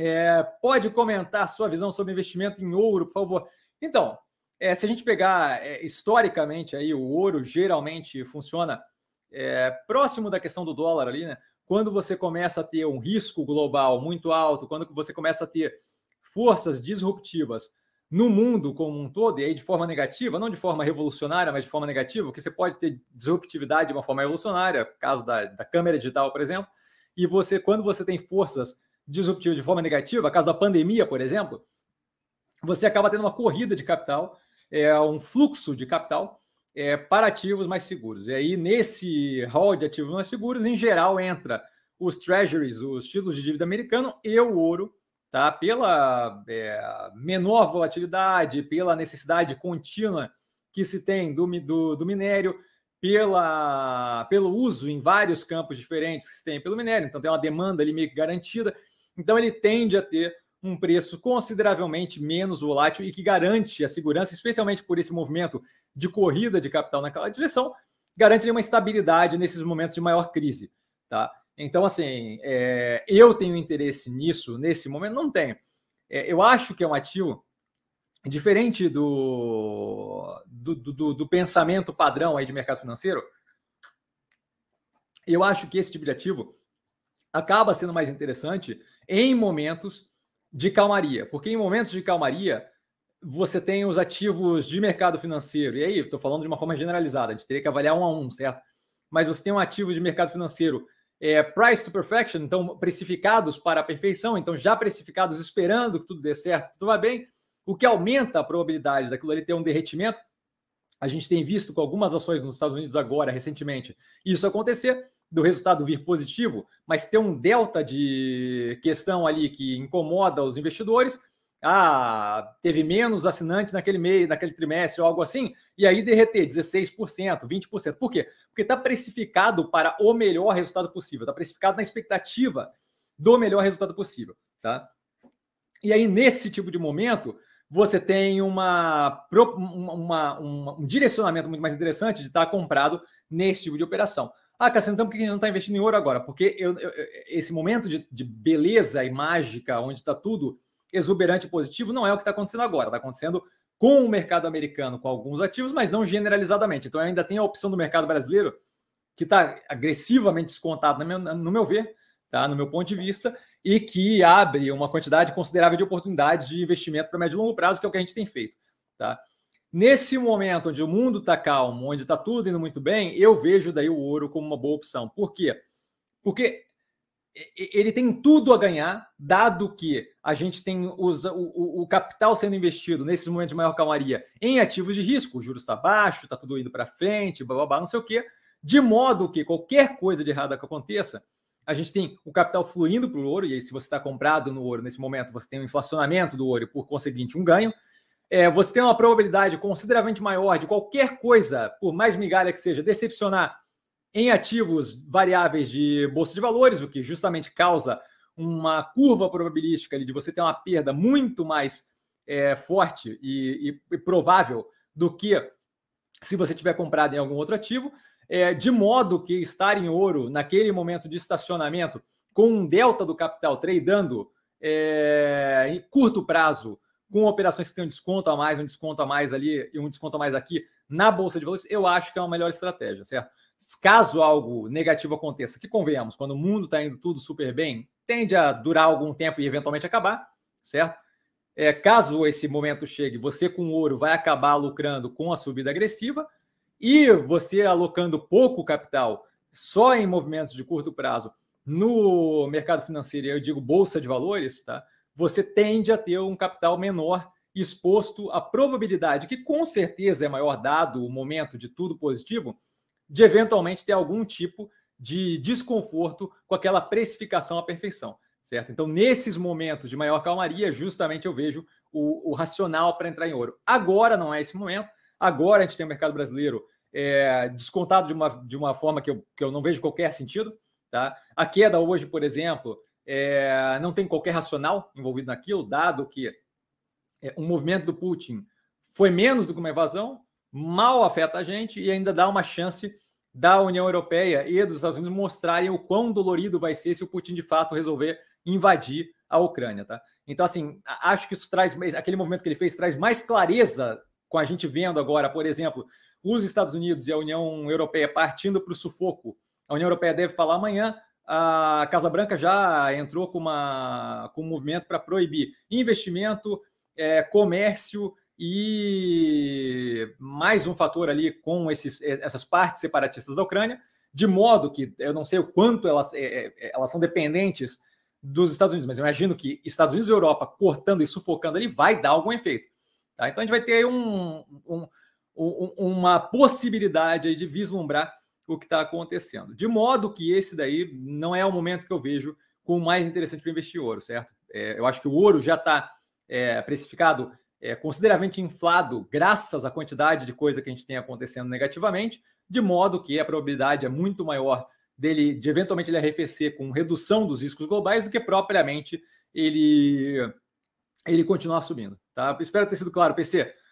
É, pode comentar sua visão sobre investimento em ouro, por favor. Então, é, se a gente pegar é, historicamente aí, o ouro geralmente funciona é, próximo da questão do dólar ali, né? Quando você começa a ter um risco global muito alto, quando você começa a ter forças disruptivas no mundo como um todo, e aí de forma negativa, não de forma revolucionária, mas de forma negativa, porque você pode ter disruptividade de uma forma revolucionária, caso da, da câmera digital, por exemplo, e você, quando você tem forças disruptivas de forma negativa, caso da pandemia, por exemplo, você acaba tendo uma corrida de capital, é, um fluxo de capital é, para ativos mais seguros. E aí, nesse hall de ativos mais seguros, em geral, entra os treasuries, os títulos de dívida americano e o ouro, tá? Pela é, menor volatilidade, pela necessidade contínua que se tem do, do, do, minério, pela, pelo uso em vários campos diferentes que se tem pelo minério, então tem uma demanda ali meio que garantida, então ele tende a ter um preço consideravelmente menos volátil e que garante a segurança, especialmente por esse movimento de corrida de capital naquela direção, garante uma estabilidade nesses momentos de maior crise, tá? Então, assim, é, eu tenho interesse nisso nesse momento? Não tenho. É, eu acho que é um ativo diferente do, do, do, do, pensamento padrão aí de mercado financeiro. Eu acho que esse tipo de ativo acaba sendo mais interessante em momentos de calmaria, porque em momentos de calmaria você tem os ativos de mercado financeiro, e aí estou falando de uma forma generalizada, a gente teria que avaliar um a um, certo? Mas você tem um ativo de mercado financeiro é, price to perfection, então precificados para a perfeição, então já precificados esperando que tudo dê certo, tudo vai bem, o que aumenta a probabilidade daquilo ali ter um derretimento. A gente tem visto com algumas ações nos Estados Unidos agora, recentemente, isso acontecer, do resultado vir positivo, mas ter um delta de questão ali que incomoda os investidores, ah, teve menos assinantes naquele mês, naquele trimestre ou algo assim, e aí derreter 16%, 20%. Por quê? Porque está precificado para o melhor resultado possível, está precificado na expectativa do melhor resultado possível, tá? E aí, nesse tipo de momento, você tem uma, uma, uma um direcionamento muito mais interessante de estar comprado nesse tipo de operação. Ah, Cassiano, então por que a gente não está investindo em ouro agora? Porque eu, eu, esse momento de, de beleza e mágica, onde está tudo exuberante e positivo não é o que está acontecendo agora. Está acontecendo com o mercado americano, com alguns ativos, mas não generalizadamente. Então, ainda tem a opção do mercado brasileiro, que está agressivamente descontado, no meu, no meu ver, tá? no meu ponto de vista, e que abre uma quantidade considerável de oportunidades de investimento para médio e longo prazo, que é o que a gente tem feito. Tá? Nesse momento onde o mundo está calmo, onde está tudo indo muito bem, eu vejo daí o ouro como uma boa opção. Por quê? Porque ele tem tudo a ganhar, dado que a gente tem os, o, o, capital sendo investido nesses momentos de maior calmaria em ativos de risco, o juros está baixo, está tudo indo para frente, blá, blá, blá, não sei o quê, de modo que qualquer coisa de errada que aconteça, a gente tem o capital fluindo para o ouro, e aí se você está comprado no ouro nesse momento, você tem um inflacionamento do ouro e, por conseguinte, um ganho, é, você tem uma probabilidade consideravelmente maior de qualquer coisa, por mais migalha que seja, decepcionar em ativos variáveis de bolsa de valores, o que justamente causa uma curva probabilística de você ter uma perda muito mais é, forte e, e, e, provável do que se você tiver comprado em algum outro ativo, é, de modo que estar em ouro naquele momento de estacionamento com um delta do capital tradando é, em curto prazo com operações que têm um desconto a mais, um desconto a mais ali e um desconto a mais aqui na bolsa de valores, eu acho que é uma melhor estratégia, certo? Caso algo negativo aconteça, que convenhamos, quando o mundo está indo tudo super bem, tende a durar algum tempo e eventualmente acabar, certo? É, caso esse momento chegue, você com ouro vai acabar lucrando com a subida agressiva e você alocando pouco capital só em movimentos de curto prazo no mercado financeiro, eu digo bolsa de valores, tá? Você tende a ter um capital menor exposto à probabilidade, que com certeza é maior dado o momento de tudo positivo, de eventualmente ter algum tipo de desconforto com aquela precificação à perfeição, certo? Então, nesses momentos de maior calmaria, justamente eu vejo o, o racional para entrar em ouro. Agora não é esse momento, agora a gente tem o mercado brasileiro é, descontado de uma, de uma forma que eu, que eu não vejo qualquer sentido, tá? A queda hoje, por exemplo, é, não tem qualquer racional envolvido naquilo, dado que é, um movimento do Putin foi menos do que uma evasão, mal afeta a gente e ainda dá uma chance da União Europeia e dos Estados Unidos mostrarem o quão dolorido vai ser se o Putin de fato resolver invadir à Ucrânia, tá? Então, assim, acho que isso traz aquele movimento que ele fez traz mais clareza com a gente vendo agora, por exemplo, os Estados Unidos e a União Europeia partindo para o sufoco. A União Europeia deve falar amanhã. A Casa Branca já entrou com, uma, com um movimento para proibir investimento, é, comércio e mais um fator ali com esses, essas partes separatistas da Ucrânia, de modo que eu não sei o quanto elas, é, é, elas são dependentes dos Estados Unidos, mas eu imagino que Estados Unidos e Europa cortando e sufocando ali vai dar algum efeito. Tá? Então a gente vai ter um, um, um, uma possibilidade de vislumbrar o que está acontecendo. De modo que esse daí não é o momento que eu vejo como mais interessante para investir ouro, certo? É, eu acho que o ouro já está é, precificado é, consideravelmente inflado graças à quantidade de coisa que a gente tem acontecendo negativamente, de modo que a probabilidade é muito maior dele, de eventualmente ele arrefecer com redução dos riscos globais do que propriamente ele, ele continuar subindo. Tá? Espero ter sido claro, PC.